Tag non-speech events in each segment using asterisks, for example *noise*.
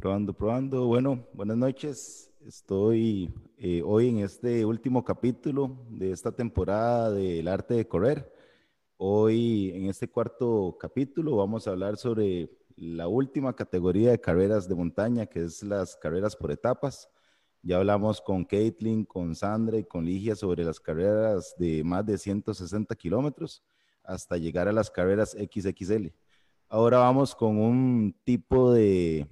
Probando, probando. Bueno, buenas noches. Estoy eh, hoy en este último capítulo de esta temporada del arte de correr. Hoy en este cuarto capítulo vamos a hablar sobre la última categoría de carreras de montaña, que es las carreras por etapas. Ya hablamos con Caitlin, con Sandra y con Ligia sobre las carreras de más de 160 kilómetros hasta llegar a las carreras XXL. Ahora vamos con un tipo de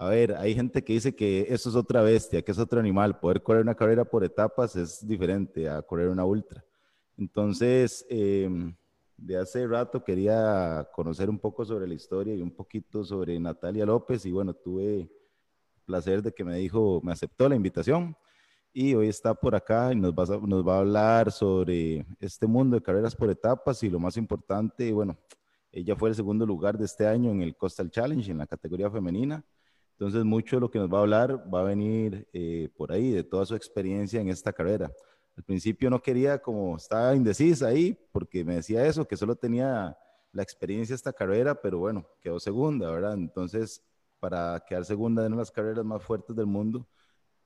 a ver, hay gente que dice que eso es otra bestia, que es otro animal. Poder correr una carrera por etapas es diferente a correr una ultra. Entonces, em, de hace rato quería conocer un poco sobre la historia y un poquito sobre Natalia López y bueno, tuve placer de que me dijo, me aceptó la invitación y hoy está por acá y nos va, a, nos va a hablar sobre este mundo de carreras por etapas y lo más importante, bueno, ella fue el segundo lugar de este año en el Coastal Challenge en la categoría femenina entonces, mucho de lo que nos va a hablar va a venir eh, por ahí, de toda su experiencia en esta carrera. Al principio no quería, como estaba indecisa ahí, porque me decía eso, que solo tenía la experiencia esta carrera, pero bueno, quedó segunda, ¿verdad? Entonces, para quedar segunda en las carreras más fuertes del mundo,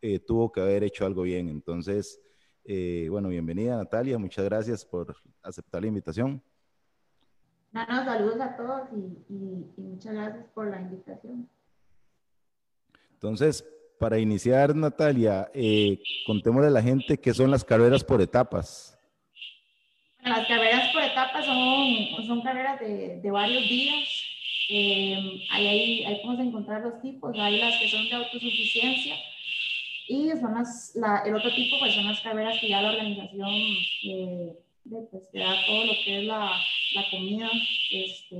eh, tuvo que haber hecho algo bien. Entonces, eh, bueno, bienvenida Natalia, muchas gracias por aceptar la invitación. No, saludos a todos y muchas gracias por la invitación. Entonces, para iniciar, Natalia, eh, contémosle a la gente qué son las carreras por etapas. las carreras por etapas son, carreras de, varios días. Eh, ahí, ahí, podemos encontrar dos tipos. Hay las que son de autosuficiencia y son las, la, el otro tipo pues son las carreras que ya la organización eh, pues, da todo lo que es la, la comida este,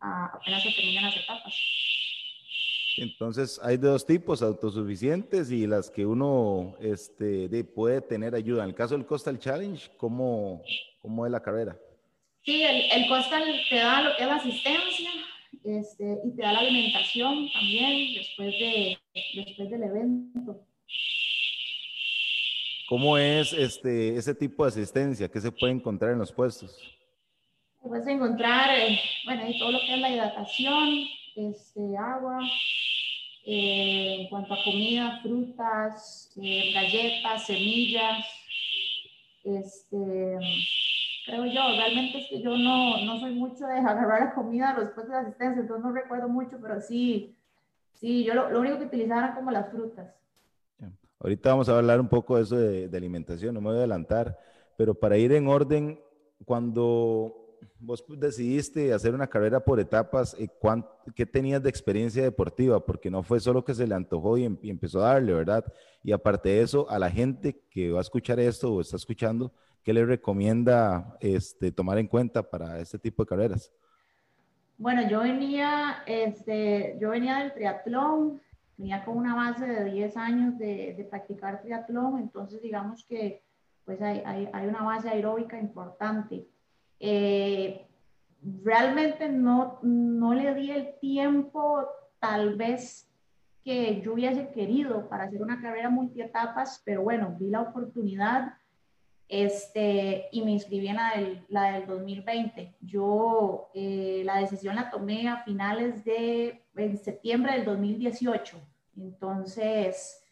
apenas se terminan las etapas. Entonces, hay dos tipos, autosuficientes y las que uno este, puede tener ayuda. En el caso del Coastal Challenge, ¿cómo, cómo es la carrera? Sí, el, el Coastal te da lo que es la asistencia este, y te da la alimentación también después, de, después del evento. ¿Cómo es este, ese tipo de asistencia? ¿Qué se puede encontrar en los puestos? Puedes encontrar, eh, bueno, todo lo que es la hidratación, este, agua, eh, en cuanto a comida, frutas, eh, galletas, semillas. Este, creo yo, realmente es que yo no, no soy mucho de *laughs* agarrar la comida después de la asistencia, entonces no recuerdo mucho, pero sí, sí, yo lo, único que utilizaba era como las frutas. Ahorita vamos a hablar un poco de eso de alimentación, no me voy a adelantar, pero para ir en orden, cuando vos decidiste hacer una carrera por etapas, eh, ¿qué tenías de experiencia deportiva? Porque no fue solo que se le antojó em, y, empezó a darle, ¿verdad? Y aparte de eso, a la gente que va a escuchar esto o está escuchando, ¿qué le recomienda este, tomar en cuenta para este tipo de carreras? Bueno, yo venía, este, yo venía del triatlón, venía con una base de 10 años de, de practicar triatlón, entonces digamos que pues hay, hay, hay una base aeróbica importante. Eh, realmente no, no le di el tiempo tal vez que yo hubiese querido para hacer una carrera multietapas, pero bueno, vi la oportunidad este, y me inscribí en la del, la del 2020. Yo eh, la decisión la tomé a finales de en septiembre del 2018. Entonces,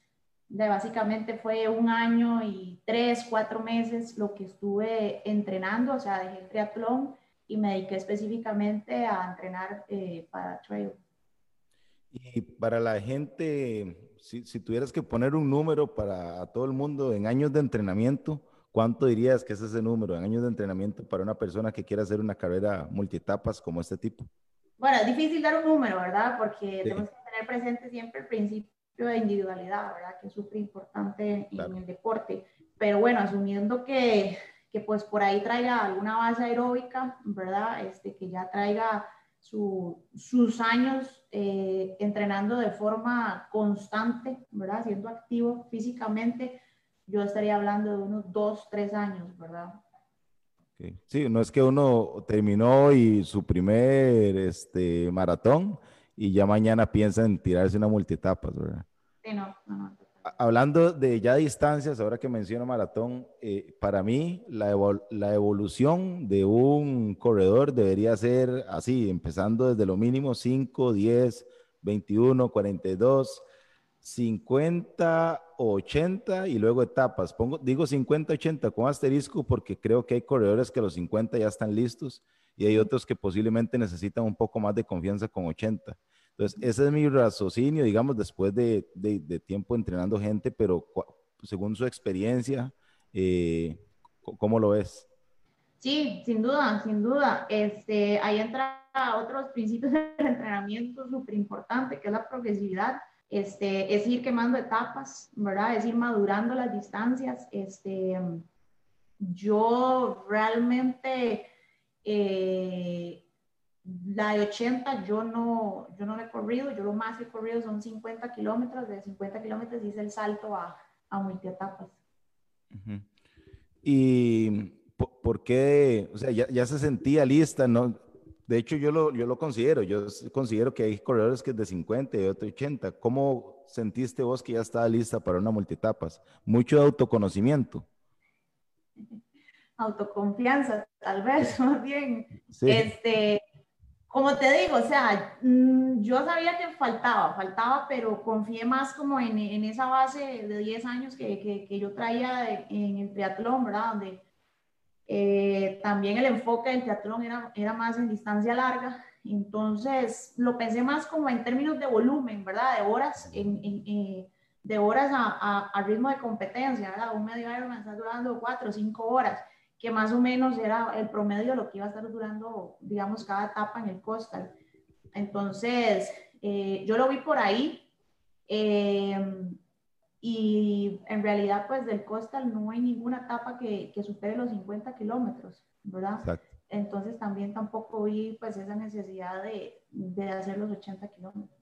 básicamente fue un año y tres, cuatro meses lo que estuve entrenando, o sea, dejé el triatlón y me dediqué específicamente a entrenar eh, para trail. Y para la gente, si, si, tuvieras que poner un número para todo el mundo en años de entrenamiento, ¿cuánto dirías que es ese número en años de entrenamiento para una persona que quiera hacer una carrera multietapas como este tipo? Bueno, es difícil dar un número, ¿verdad? Porque tenemos que tener presente siempre el principio de individualidad, ¿verdad? Que es súper importante en el deporte. Pero bueno, asumiendo que, que, pues por ahí traiga alguna base aeróbica, ¿verdad? Este, que ya traiga su, sus años eh, entrenando de forma constante, ¿verdad? Siendo activo físicamente, yo estaría hablando de unos dos, tres años, ¿verdad? Sí, no es que uno terminó y su primer este, maratón y ya mañana piensa en tirarse una multietapa, ¿verdad? Sí, no, no, Hablando de ya distancias, ahora que menciono maratón, eh, para mí la, la, evolución de un corredor debería ser así, empezando desde lo mínimo 5, 10, 21, 42, 50, 80 y luego etapas. Pongo, digo 50, 80 con asterisco porque creo que hay corredores que los 50 ya están listos y hay otros que posiblemente necesitan un poco más de confianza con 80. Entonces, ese es mi raciocinio, digamos, después de, de, tiempo entrenando gente, pero según su experiencia, eh, ¿cómo lo ves? Sí, sin duda, sin duda. Este, ahí entra otros principios del entrenamiento súper importante, que es la progresividad. Este, es ir quemando etapas, ¿verdad? Es ir madurando las distancias. Este, yo realmente, eh, la de 80 yo no, yo no he corrido, yo lo más que he corrido son 50 kilómetros, de 50 kilómetros hice el salto a, a multietapas. Y ¿por qué? O sea, ya, ya, se sentía lista, ¿no? De hecho, yo lo, yo lo considero, yo considero que hay corredores que es de 50 y otro 80. ¿Cómo sentiste vos que ya estaba lista para una multietapas? Mucho autoconocimiento. *laughs* Autoconfianza, tal vez, *laughs* más bien. Este, como te digo, o sea, mm, yo sabía que faltaba, faltaba, pero confié más como en, en esa base de 10 años que, que, que yo traía en el triatlón, ¿verdad? Donde eh, también el enfoque del triatlón era, era más en distancia larga, entonces lo pensé más como en términos de volumen, ¿verdad? De horas, en, eh, de horas a, a, ritmo de competencia, ¿verdad? Un medio Ironman está durando cuatro o cinco horas, que más o menos era el promedio de lo que iba a estar durando, digamos, cada etapa en el costal. Entonces, eh, yo lo vi por ahí. Y en realidad, pues del costal no hay ninguna etapa que, que supere los 50 kilómetros, ¿verdad? Exacto. Entonces también tampoco vi pues esa necesidad de, de hacer los 80 kilómetros.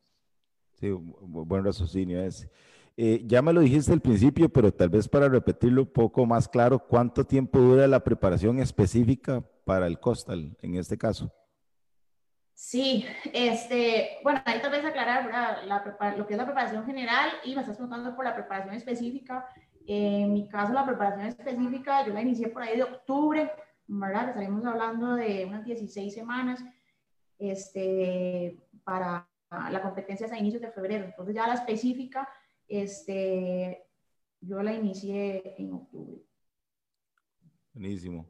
Sí, buen raciocinio ese. Eh, ya me lo dijiste al principio, pero tal vez para repetirlo un poco más claro, ¿cuánto tiempo dura la preparación específica para el costal en este caso? Sí, este, bueno, ahí tal vez aclarar la, lo que es la preparación general y me estás preguntando por la preparación específica. En mi caso, la preparación específica yo la inicié por ahí de octubre, ¿verdad? Estaríamos hablando de unas 16 semanas este, para la competencia a inicios de febrero. Entonces ya la específica, este, yo la inicié en octubre. Buenísimo.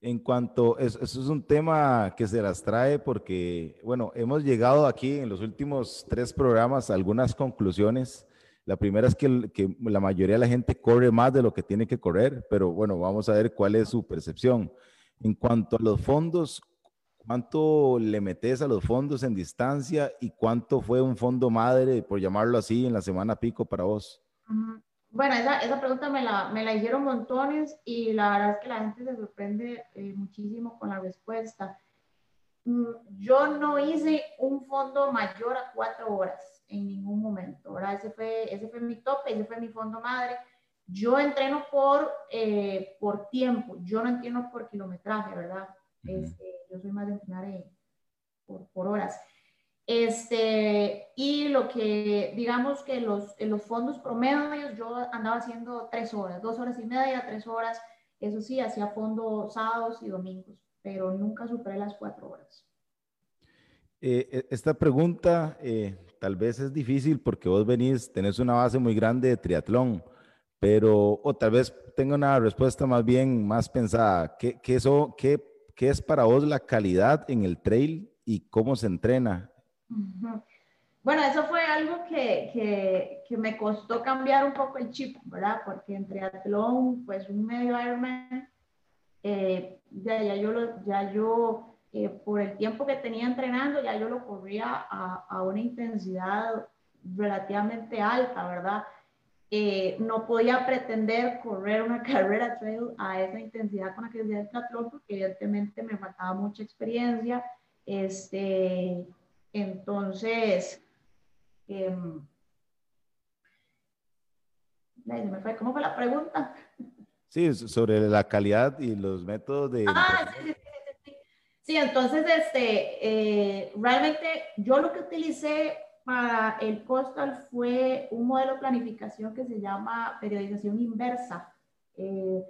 En cuanto, eso, es un tema que se las trae porque, bueno, hemos llegado aquí en los últimos tres programas a algunas conclusiones. La primera es que, que, la mayoría de la gente corre más de lo que tiene que correr, pero bueno, vamos a ver cuál es su percepción. En cuanto a los fondos, ¿cuánto le metes a los fondos en distancia y cuánto fue un fondo madre, por llamarlo así, en la semana pico para vos? Bueno, esa, esa pregunta me la, me la, hicieron montones y la verdad es que la gente se sorprende eh, muchísimo con la respuesta. Mm, yo no hice un fondo mayor a cuatro horas en ningún momento, ¿verdad? Ese fue, ese fue mi tope, ese fue mi fondo madre. Yo entreno por, eh, por tiempo, yo no entreno por kilometraje, ¿verdad? Este, yo soy más de entrenar eh, por, por horas. Este, y lo que, digamos que los, en los fondos promedios, yo andaba haciendo tres horas, dos horas y media, tres horas. Eso sí, hacía fondo sábados y domingos, pero nunca superé las cuatro horas. Eh, e, esta pregunta eh, tal vez es difícil porque vos venís, tenés una base muy grande de triatlón, pero, o tal vez tenga una respuesta más bien más pensada. ¿Qué, qué, eso, qué, ¿Qué es para vos la calidad en el trail y cómo se entrena bueno, eso fue algo que, que, que, me costó cambiar un poco el chip, ¿verdad? Porque en triatlón, pues un medio Ironman, eh, ya, ya, yo, lo, ya yo eh, por el tiempo que tenía entrenando, ya yo lo corría a, a una intensidad relativamente alta, ¿verdad? Eh, no podía pretender correr una *laughs* carrera trail a esa intensidad con la que hacía el triatlón porque evidentemente me faltaba mucha experiencia, este, entonces, eh, ¿cómo fue la pregunta? Sí, sobre la calidad y los métodos de... Ah, sí, sí, sí, sí. entonces, este, eh, realmente yo lo que utilicé para el costal fue un modelo de planificación que se llama periodización inversa. Eh,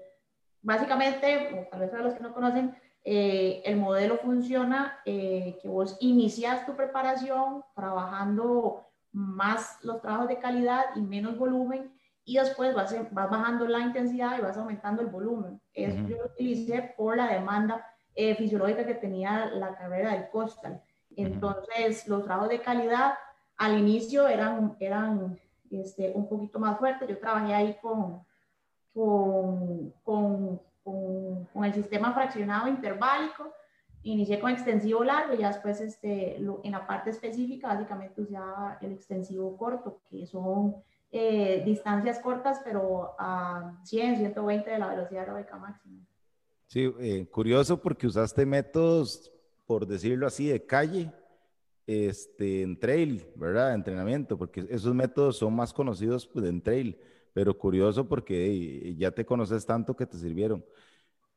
básicamente, tal vez para los que no conocen, eh, el modelo funciona que vos inicias tu preparación trabajando más los trabajos de calidad y menos volumen y después vas, vas bajando la intensidad y vas aumentando el volumen. Eso yo lo utilicé por la demanda fisiológica que tenía la carrera del costal. Entonces, los trabajos de calidad al inicio eran, eran este, un poquito más fuertes. Yo trabajé ahí con, con, con, con, el sistema fraccionado interválico. Inicié con extensivo largo y después este, en la parte específica básicamente usaba el extensivo corto, que son eh, distancias cortas, pero a 100, 120 de la velocidad aeróbica máxima. Sí, eh, curioso porque usaste métodos, por decirlo así, de calle, este, en trail, ¿verdad? Entrenamiento, porque esos métodos son más conocidos pues, en trail, pero curioso porque ya te conoces tanto que te sirvieron.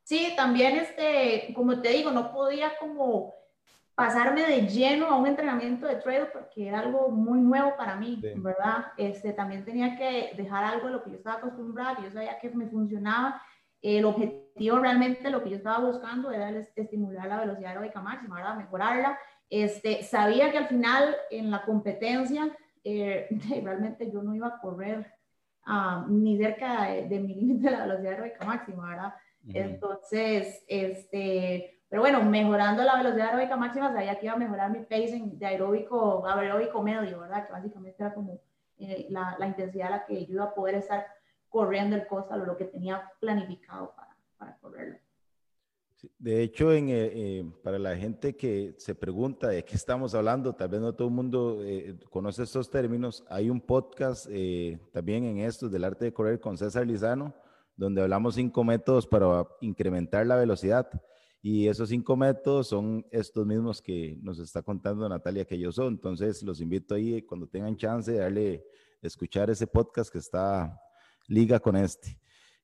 Sí, también, este, como te digo, no podía como pasarme de lleno a un entrenamiento de trail porque era algo muy nuevo para mí, ¿verdad? Este, también tenía que dejar algo de lo que yo estaba acostumbrada, yo sabía que me funcionaba. El objetivo realmente, lo que yo estaba buscando era estimular la velocidad aeróbica máxima, ¿verdad? Mejorarla este, sabía que al final en la competencia eh, *laughs* realmente yo no iba a correr ah, ni cerca de, mi *laughs* límite de la velocidad aeróbica máxima, ¿verdad? Entonces, este, pero bueno, mejorando la velocidad aeróbica máxima, sabía que iba a mejorar mi pacing de aeróbico, aeróbico medio, ¿verdad? Que básicamente era como eh, la, la, intensidad a la que yo iba a poder estar corriendo el costal o lo que tenía planificado para, para correrlo. De hecho, eh, eh, para la gente que se pregunta de qué estamos hablando, tal vez no todo el mundo eh, conoce estos términos, hay un podcast también en estos del arte de correr con César Lizano, donde hablamos cinco métodos para incrementar la velocidad. Y esos cinco métodos son estos mismos que nos está contando Natalia que yo son. Entonces, los invito ahí cuando tengan chance de darle, escuchar ese podcast que está liga con este.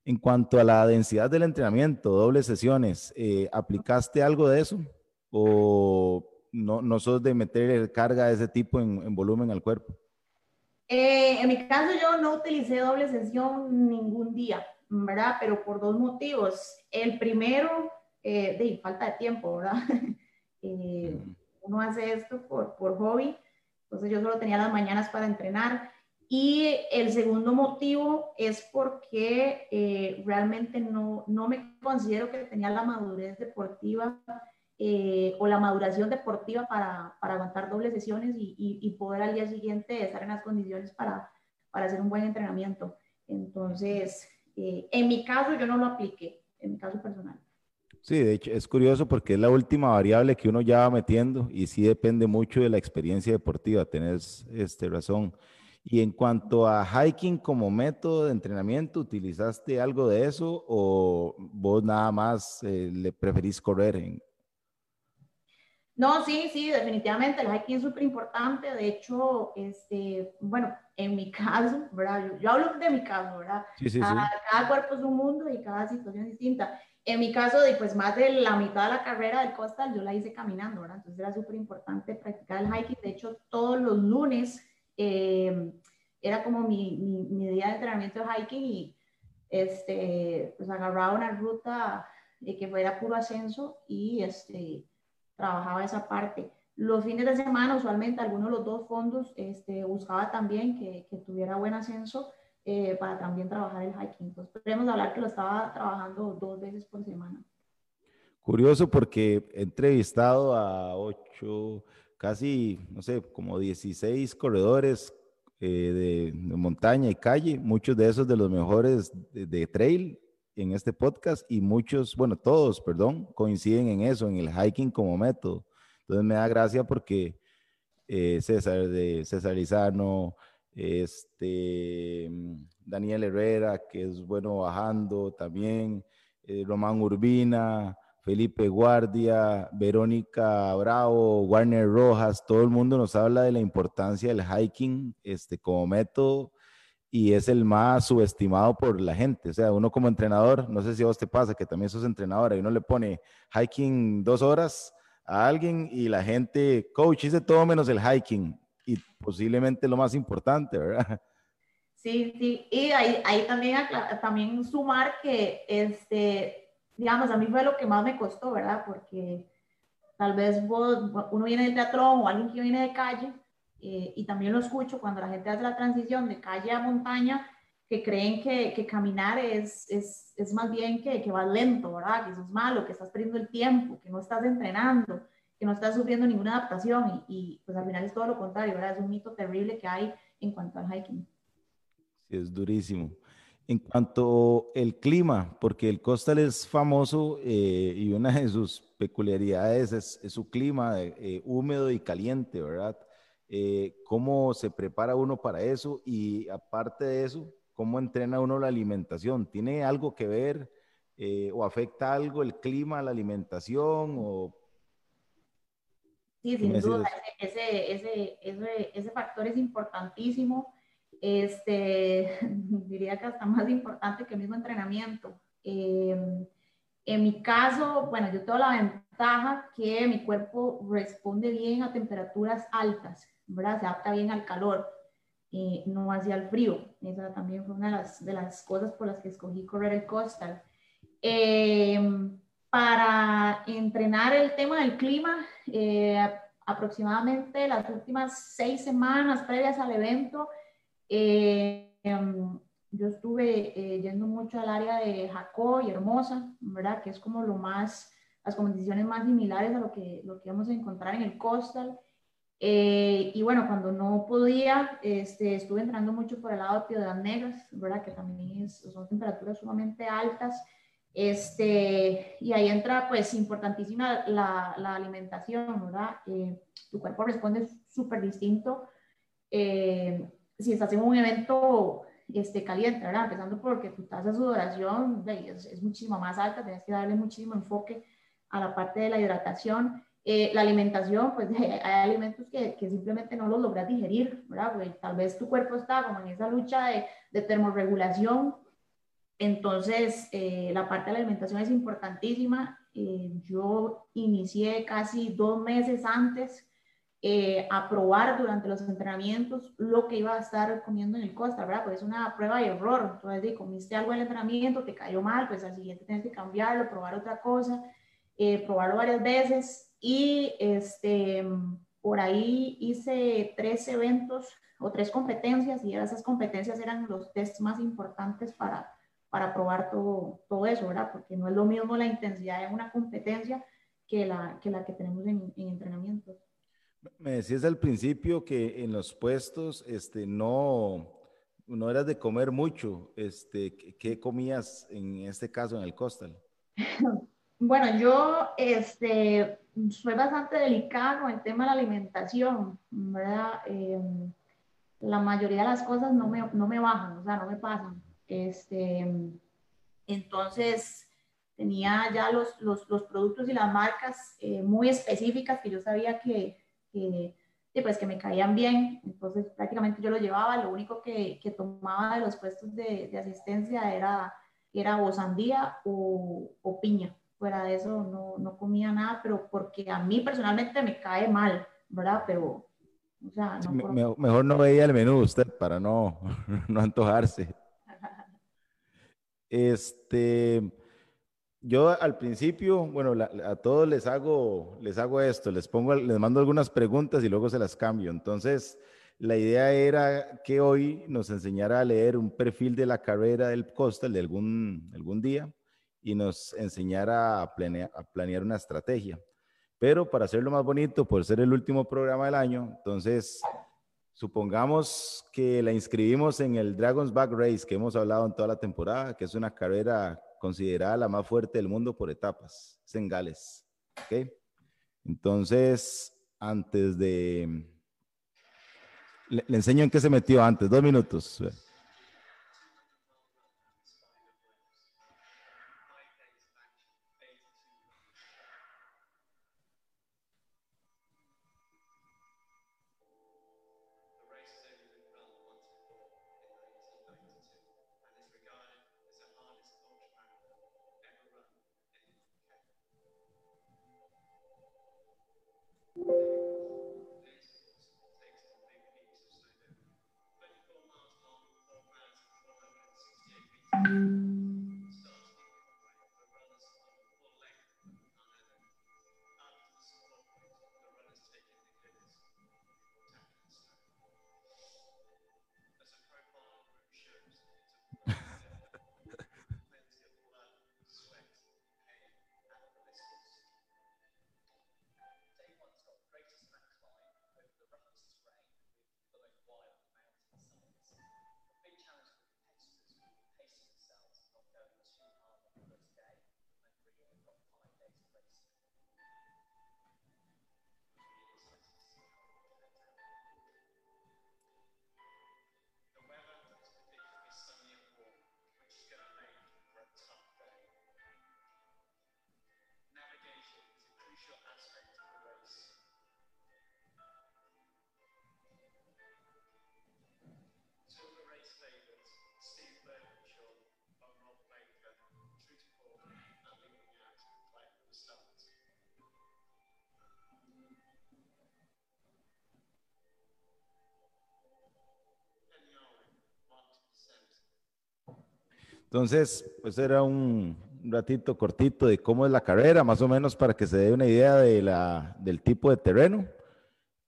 En cuanto a la densidad del entrenamiento, dobles sesiones, eh, ¿aplicaste algo de eso? ¿O no, no sos de meter carga de ese tipo en, volumen al cuerpo? Eh, en mi caso yo no utilicé doble sesión ningún día, ¿verdad? Pero por dos motivos. El primero, eh, de falta de tiempo, ¿verdad? *laughs* uno hace esto por, por hobby, entonces yo solo tenía las mañanas para entrenar y el segundo motivo es porque eh, realmente no, no, me considero que tenía la madurez deportiva eh, o la maduración deportiva para, para aguantar dobles sesiones y, y, poder al día siguiente estar en las condiciones para, para hacer un buen entrenamiento. Entonces, eh, en mi caso yo no lo apliqué, en mi caso personal. Sí, de hecho es curioso porque es la última variable que uno ya va metiendo y sí depende mucho de la experiencia deportiva, tenés este, razón. Y en cuanto a hiking como método de entrenamiento, ¿utilizaste algo de eso o vos nada más eh, le preferís correr? En... No, sí, sí, definitivamente el hiking es súper importante. De hecho, este, bueno, en mi *laughs* caso, ¿verdad? Yo, hablo de mi caso, ¿verdad? Sí, sí, cada, sí. cada, cuerpo es un mundo y cada situación es distinta. En mi caso, pues más de la mitad de la carrera del costal yo la hice caminando, ¿verdad? Entonces era súper importante practicar el hiking. De hecho, todos los lunes eh, era como mi, mi, día de entrenamiento de hiking y este, pues agarraba una ruta de que fuera puro ascenso y este, trabajaba esa parte. Los fines de semana, usualmente, algunos de los dos fondos, este, buscaba también que, que tuviera buen ascenso eh, para también trabajar el hiking. Entonces, podemos hablar que lo estaba trabajando dos veces por semana. Curioso porque he entrevistado a ocho, casi, no sé, como 16 corredores eh, de, montaña y calle, muchos de esos de los mejores de, trail en este podcast y muchos, bueno, todos, perdón, coinciden en eso, en el hiking como método. Entonces me da gracia porque eh, César de César Lizano, este, Daniel Herrera, que es bueno bajando también, eh, Román Urbina, Felipe Guardia, Verónica Bravo, Warner Rojas, todo el mundo nos habla de la importancia del hiking este, como método y es el más subestimado por la gente. O sea, uno como entrenador, no sé si a vos te pasa que también sos entrenadora y uno le pone hiking dos horas a alguien y la gente, coach, hice todo menos el hiking y posiblemente lo más importante, ¿verdad? *laughs* Sí, sí, y ahí, también sumar que este, digamos, a mí fue lo que más me costó, ¿verdad? Porque tal vez vos, uno viene del teatro o alguien que viene de calle, eh, y también lo escucho cuando la gente hace la transición de calle a montaña, que creen que, que caminar es, es, es, más bien que, que vas lento, ¿verdad? Que eso es malo, que estás perdiendo el tiempo, que no estás entrenando, que no estás sufriendo ninguna adaptación y, y pues al final es todo lo contrario, ¿verdad? Es un mito terrible que hay en cuanto al hiking. Sí, es durísimo. En cuanto al clima, porque el costal es famoso eh, y una de sus peculiaridades es, es su clima eh, húmedo y caliente, ¿verdad? Eh, ¿Cómo se prepara uno para eso? Y aparte de eso, ¿cómo entrena uno la alimentación? ¿Tiene algo que ver o afecta algo el clima, la alimentación? O... Sí, sin duda, ese, ese, ese, ese factor es importantísimo este, *laughs* diría que hasta más importante que el mismo entrenamiento. Em, en mi caso, bueno, yo tengo la ventaja que mi cuerpo responde bien a temperaturas altas, ¿verdad? Se adapta bien al calor, y no hacia el frío. Esa también fue una de las, de las cosas por las que escogí correr el costal. Em, para entrenar el tema del clima, eh, aproximadamente las últimas seis semanas previas al evento, eh, em, yo estuve eh, yendo mucho al área de Jacó y Hermosa, ¿verdad? Que es como lo más, las condiciones más similares a lo que, lo que vamos a encontrar en el coastal. Eh, y bueno, cuando no podía, este, estuve entrando mucho por el lado de Piedras Negras, ¿verdad? Que también son temperaturas sumamente altas. Este, y ahí entra, pues, importantísima la, la alimentación, ¿verdad? tu cuerpo responde súper distinto si estás en un evento este, caliente, ¿verdad? Empezando porque tu tasa de sudoración es, es, muchísimo más alta, tienes que darle muchísimo enfoque a la parte de la hidratación. Eh, la alimentación, pues *laughs* hay alimentos que, que, simplemente no los logras digerir, ¿verdad? Porque tal vez tu cuerpo está como en esa lucha de, de termorregulación. Entonces, eh, la parte de la alimentación es importantísima. Eh, yo inicié casi dos meses antes eh, probar durante los entrenamientos lo que iba a estar comiendo en el costa, ¿verdad? Pues es una prueba y error. Entonces, comiste algo en el entrenamiento, te cayó mal, pues al siguiente tienes que cambiarlo, probar otra cosa, eh, probarlo varias veces. Y este, por ahí hice tres eventos o tres competencias y esas competencias eran los tests más importantes para, para probar todo, todo eso, ¿verdad? Porque no es lo mismo la intensidad en una competencia que la que, la que tenemos en, en entrenamientos. Me decías al principio que en los puestos este, no, no eras de comer mucho. Este, ¿Qué comías en este caso en el costal? *laughs* Bueno, yo este, soy bastante delicada con el tema de la alimentación, ¿verdad? Em, la mayoría de las cosas no me, no me bajan, o sea, no me pasan. Este, entonces, tenía ya los, los, los productos y las marcas eh, muy específicas que yo sabía que, que, pues, que me caían bien, entonces prácticamente yo lo llevaba, lo único que, que tomaba de los puestos de, de, asistencia era, era o sandía o, o, piña, fuera de eso no, no comía nada, pero porque a mí personalmente me cae mal, ¿verdad? Pero, o sea, no mejor no veía el menú usted para no, *laughs* no antojarse. *laughs* Este, yo al principio, bueno, a todos les hago, les hago esto, les pongo, les mando algunas preguntas y luego se las cambio. Entonces, la idea era que hoy nos enseñara a leer un perfil de la carrera del Costa de algún, algún día y nos enseñara a planear, a planear una estrategia. Pero para hacerlo más bonito, por ser el último programa del año, entonces supongamos que la inscribimos en el Dragon's Back Race que hemos hablado en toda la temporada, que es una carrera considerada la más fuerte del mundo por etapas, es en Gales. Entonces, antes de... Le, le, enseño en qué se metió antes, dos minutos. Entonces, pues era un ratito cortito de cómo es la carrera, más o menos para que se dé una idea de la, del tipo de terreno.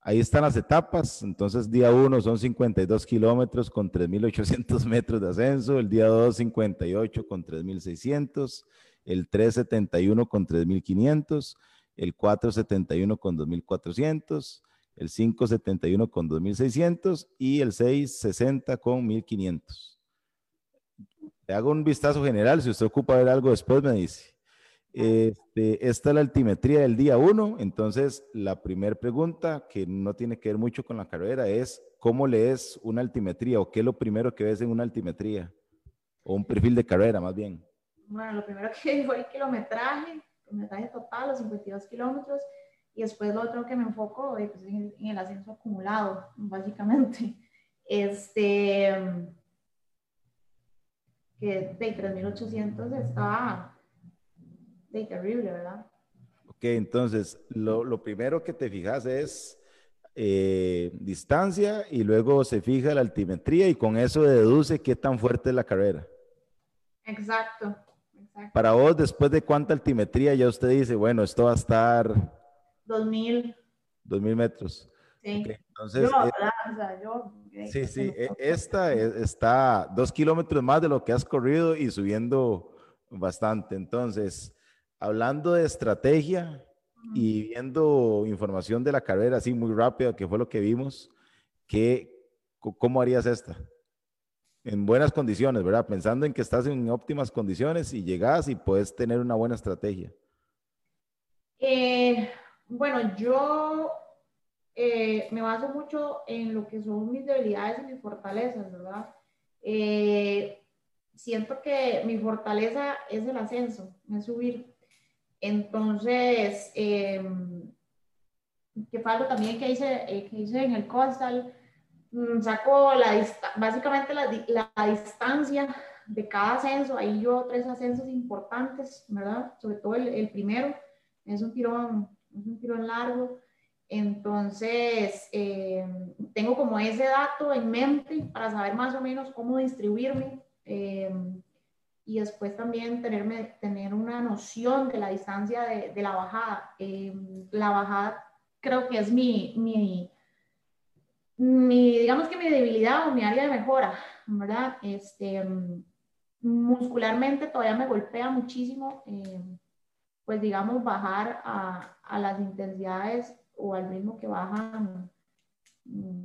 Ahí están las etapas. Entonces, día 1 son 52 kilómetros con 3.800 *laughs* metros de ascenso. El día 2, 58 con 3.600. El 3, 71 con 3.500. El 4, 71 con 2.400. El 5, 71 con 2.600. Y el 6, 60 con 1.500. Le hago un vistazo general, si usted ocupa ver algo después me dice. Este, esta es la altimetría del día 1, entonces la primera pregunta que no tiene que ver mucho con la carrera es ¿cómo lees una altimetría o qué es lo primero que ves en una altimetría? O un perfil de carrera más bien. Bueno, lo primero que *laughs* fue el kilometraje, kilometraje total, los 52 kilómetros, y después lo otro que me enfoco eh, pues, en, en el ascenso acumulado, básicamente. Este, que de 3800 estaba de terrible, ¿verdad? Ok, entonces lo, lo primero que te fijas es eh, distancia y luego se fija la altimetría y con eso deduce qué tan fuerte es la carrera. Exacto, exacto. Para vos, después de cuánta altimetría ya usted dice, bueno, esto va a estar... 2000. 2000 metros. Sí. entonces, yo, eh, o sea, yo Sí, sí, e, esta e, está dos kilómetros más de lo que has corrido y subiendo bastante. Entonces, hablando de estrategia y viendo información de la carrera así muy rápida, que fue lo que vimos, ¿qué, ¿cómo harías esta? En buenas condiciones, ¿verdad? Pensando en que estás en óptimas condiciones y llegas y puedes tener una buena estrategia. Eh, bueno, yo eh, me baso mucho en lo que son mis debilidades y mis fortalezas, ¿verdad? Eh, siento que mi fortaleza es el ascenso, es subir. Entonces, eh, que fue algo también que hice, eh, que hice en el Coastal, mm, saco la, básicamente la, la, distancia de cada ascenso, ahí yo tres ascensos importantes, ¿verdad? Sobre todo el, el primero, es un tirón, es un tirón largo, entonces, eh, tengo como ese dato en mente para saber más o menos cómo distribuirme eh, y después también tenerme, tener una noción de la distancia de, la bajada. Eh, la bajada creo que es mi, mi, mi, digamos que mi debilidad o mi área de mejora, ¿verdad? Este, muscularmente todavía me golpea muchísimo, pues digamos, bajar a, a las intensidades o al ritmo que bajan, mm,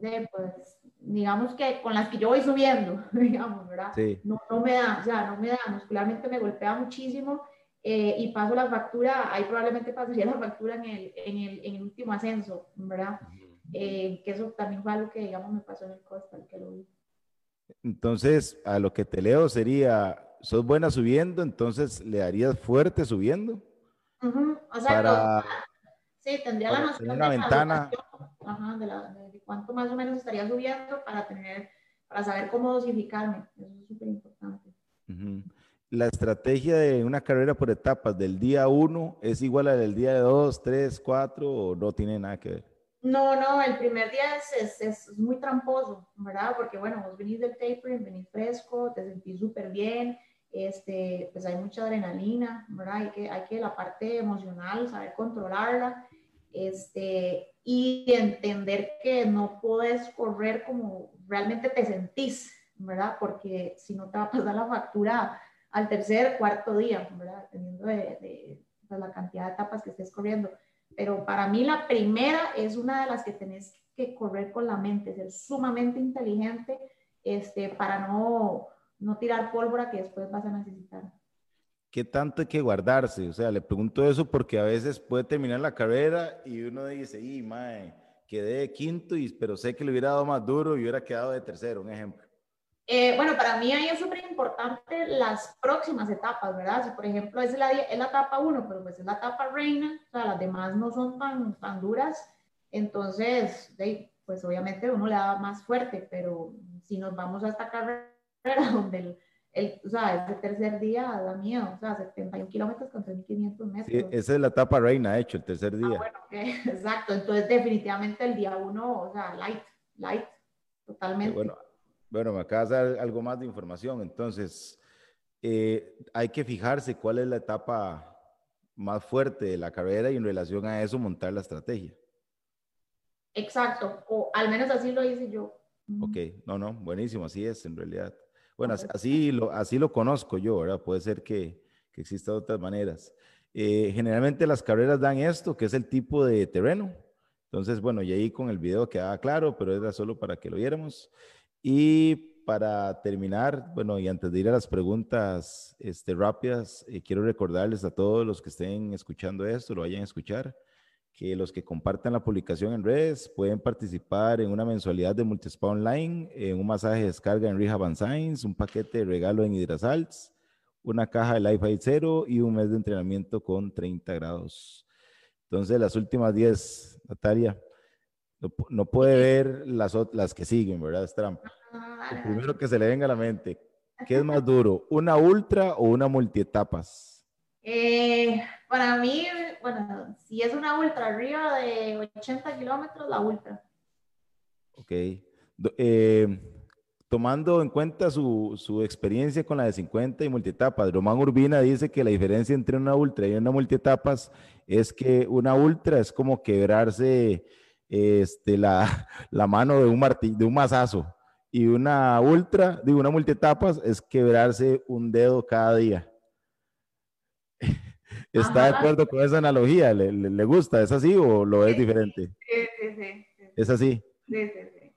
de, pues, digamos que con las que yo voy subiendo, *laughs* digamos, ¿verdad? Sí. No, no, me da, o sea, no me da, muscularmente me golpea muchísimo eh, y paso la factura, ahí probablemente pasaría la factura en el, en el, en el último ascenso, ¿verdad? Eh, que eso también fue algo que, digamos, me pasó en el Costa, que lo vi. Entonces, a lo que te leo sería, sos buena subiendo, entonces le darías fuerte subiendo. Uh -huh. O sea, para, los, Sí, tendría la noción una de, ventana. Ajá, de, la, de, cuánto más o menos estaría subiendo para tener, para saber cómo dosificarme. Eso es súper importante. Uh -huh. La estrategia de una carrera por etapas del día 1 es igual a la del día 2, 3, 4 o no tiene nada que ver? No, no, el primer día es, es, es muy tramposo, ¿verdad? Porque bueno, vos venís del tapering, venís fresco, te sentís súper bien, este, pues hay mucha adrenalina, ¿verdad? Hay que, hay que la parte emocional, saber controlarla, este, y entender que no puedes correr como realmente te sentís, ¿verdad? Porque si no te va a pasar la factura al tercer, cuarto día, ¿verdad? Dependiendo de, pues, la cantidad de etapas que estés corriendo. Pero para mí la primera es una de las que tenés que correr con la mente, ser sumamente inteligente este, para no, no tirar pólvora que después vas a necesitar. ¿Qué tanto hay que guardarse? O sea, le pregunto eso porque a veces puede terminar la carrera y uno dice, y mae, quedé de quinto, y, pero sé que le hubiera dado más duro y hubiera quedado de tercero, un ejemplo. Eh, bueno, para mí ahí es súper importante las próximas etapas, ¿verdad? Si por ejemplo es la, es la etapa 1, pero pues es la etapa reina, o sea, las demás no son tan, tan duras, entonces, pues obviamente uno le da más fuerte, pero si nos vamos a esta carrera *laughs* donde el, el, o sea, ese tercer día da miedo, o sea, 71 kilómetros con 3.500 metros. Sí, esa es la etapa reina, hecho, el tercer día. Ah, bueno, okay. *laughs* exacto, entonces definitivamente el día uno, o sea, light, light, totalmente. Bueno, bueno, me acabas de dar algo más de información, entonces, eh, hay que fijarse cuál es la etapa más fuerte de la carrera y en relación a eso montar la estrategia. Exacto, o al menos así lo hice yo. Ok, no, no, buenísimo, así es en realidad. Bueno, así lo, así lo conozco yo, ¿verdad? Puede ser que, que existan otras maneras. Eh, generalmente las carreras dan esto, que es el tipo de terreno. Entonces, bueno, y ahí con el video quedaba claro, pero era solo para que lo viéramos. Y para terminar, bueno, y antes de ir a las preguntas este, rápidas, eh, quiero recordarles a todos los que estén escuchando esto, lo vayan a escuchar, que los que compartan la publicación en redes pueden participar en una mensualidad de Multispa Online, en un masaje de descarga en Rehab Science, un paquete de regalo en Hidrasalts, una caja de Life Zero y un mes de entrenamiento con 30 grados. Entonces, las últimas 10, Natalia, no, puede ver las, las que siguen, ¿verdad? Es trampa. Lo primero que se le venga a la mente, ¿qué es más duro, una ultra o una multietapas? Eh, para mí, bueno, si es una ultra arriba de 80 kilómetros, la ultra. Ok. Eh, tomando en cuenta su, su, experiencia con la de 50 y multietapas, Román Urbina dice que la diferencia entre una ultra y una multietapas es que una ultra es como quebrarse este, la, *laughs* la mano de un, martillo, de un mazazo y una ultra, digo, una multietapas es quebrarse un dedo cada día. ¿Está de acuerdo con esa analogía? ¿Le, ¿Le, gusta? ¿Es así o lo es diferente? Sí, sí, sí. ¿Es así? Sí, sí, sí.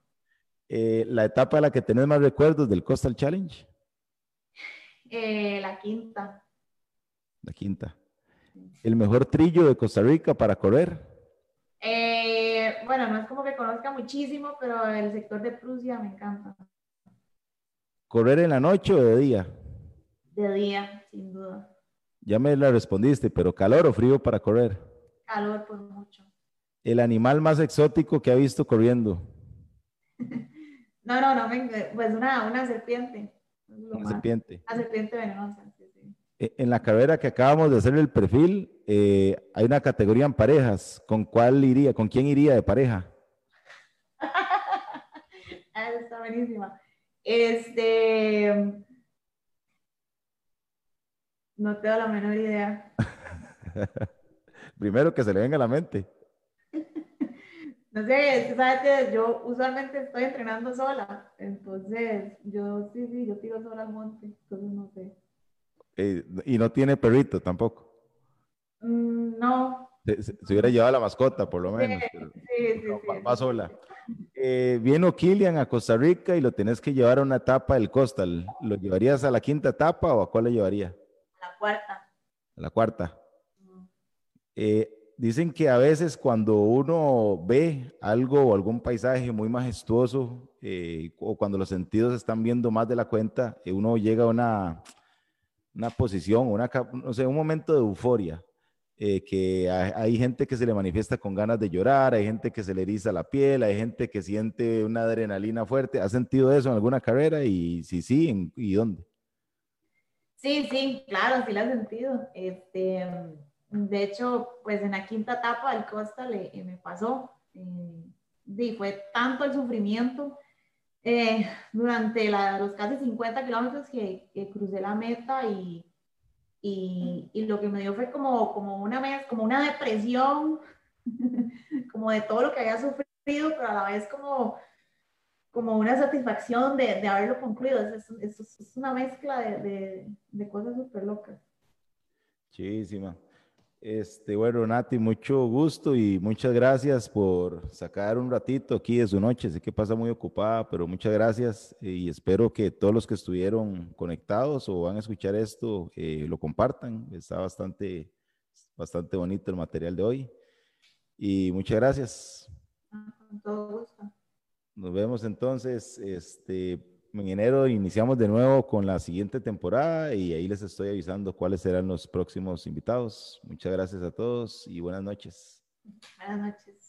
Eh, ¿La etapa de la que tenés más recuerdos del Coastal Challenge? Eh, la quinta. La quinta. ¿El mejor trillo de Costa Rica para correr? Eh, bueno, no es como que conozca muchísimo, pero el sector de Prusia me encanta. ¿Correr en la noche o de día? De día, sin duda. Ya me la respondiste, pero calor o frío para correr? Calor por mucho. ¿El animal más exótico que ha visto corriendo? *laughs* no, no, no, pues una, una serpiente. Una serpiente. Una serpiente venenosa. E, en la carrera que acabamos de hacer el perfil, eh, hay una categoría en parejas. ¿Con cuál iría? ¿Con quién iría de pareja? *laughs* ah, está buenísima. Este. No tengo la menor idea. *laughs* Primero que se le venga a la mente. *laughs* no sé, es que sabes que yo usualmente estoy entrenando sola. Entonces, yo sí, sí, yo tiro sola al monte. Entonces, no sé. Eh, y no tiene perrito tampoco. Mm, no. Se, hubiera llevado la mascota, por lo menos. Sí, sí, sí, va, sola. Eh, viene Kilian a Costa Rica y lo tenés que llevar a una etapa del Costal. ¿Lo llevarías a la quinta etapa o a cuál le llevaría? La cuarta. A la cuarta. Eh, dicen que a veces cuando uno ve algo o algún paisaje muy majestuoso o cuando los sentidos están viendo más de la cuenta, uno llega a una una posición, una, no sé, un momento de euforia, eh, que hay, gente que se le manifiesta con ganas de llorar, hay gente que se le eriza la piel, hay gente que siente una adrenalina fuerte. ¿Has sentido eso en alguna carrera? Y si sí, ¿y dónde? Sí, sí, claro, sí lo he sentido. Este, de hecho, pues en la quinta etapa del Costa le, me pasó. Eh, fue tanto el sufrimiento eh, durante los casi 50 kilómetros que, crucé la meta y, y, lo que me dio fue como, como, una, como una depresión, *laughs* como de todo lo que había sufrido, pero a la vez como, como una satisfacción de, de haberlo concluido. Es, es, es una mezcla de, de, de cosas súper locas. Muchísima. Este, bueno, Nati, mucho gusto y muchas gracias por sacar un ratito aquí de su noche. Sé que pasa muy ocupada, pero muchas gracias y espero que todos los que estuvieron conectados o van a escuchar esto eh, lo compartan. Está bastante, bastante bonito el material de hoy. Y muchas gracias. Con todo gusto. Nos vemos entonces. Este, en enero iniciamos de nuevo con la siguiente temporada y ahí les estoy avisando cuáles serán los próximos invitados. Muchas gracias a todos y buenas noches. Buenas noches.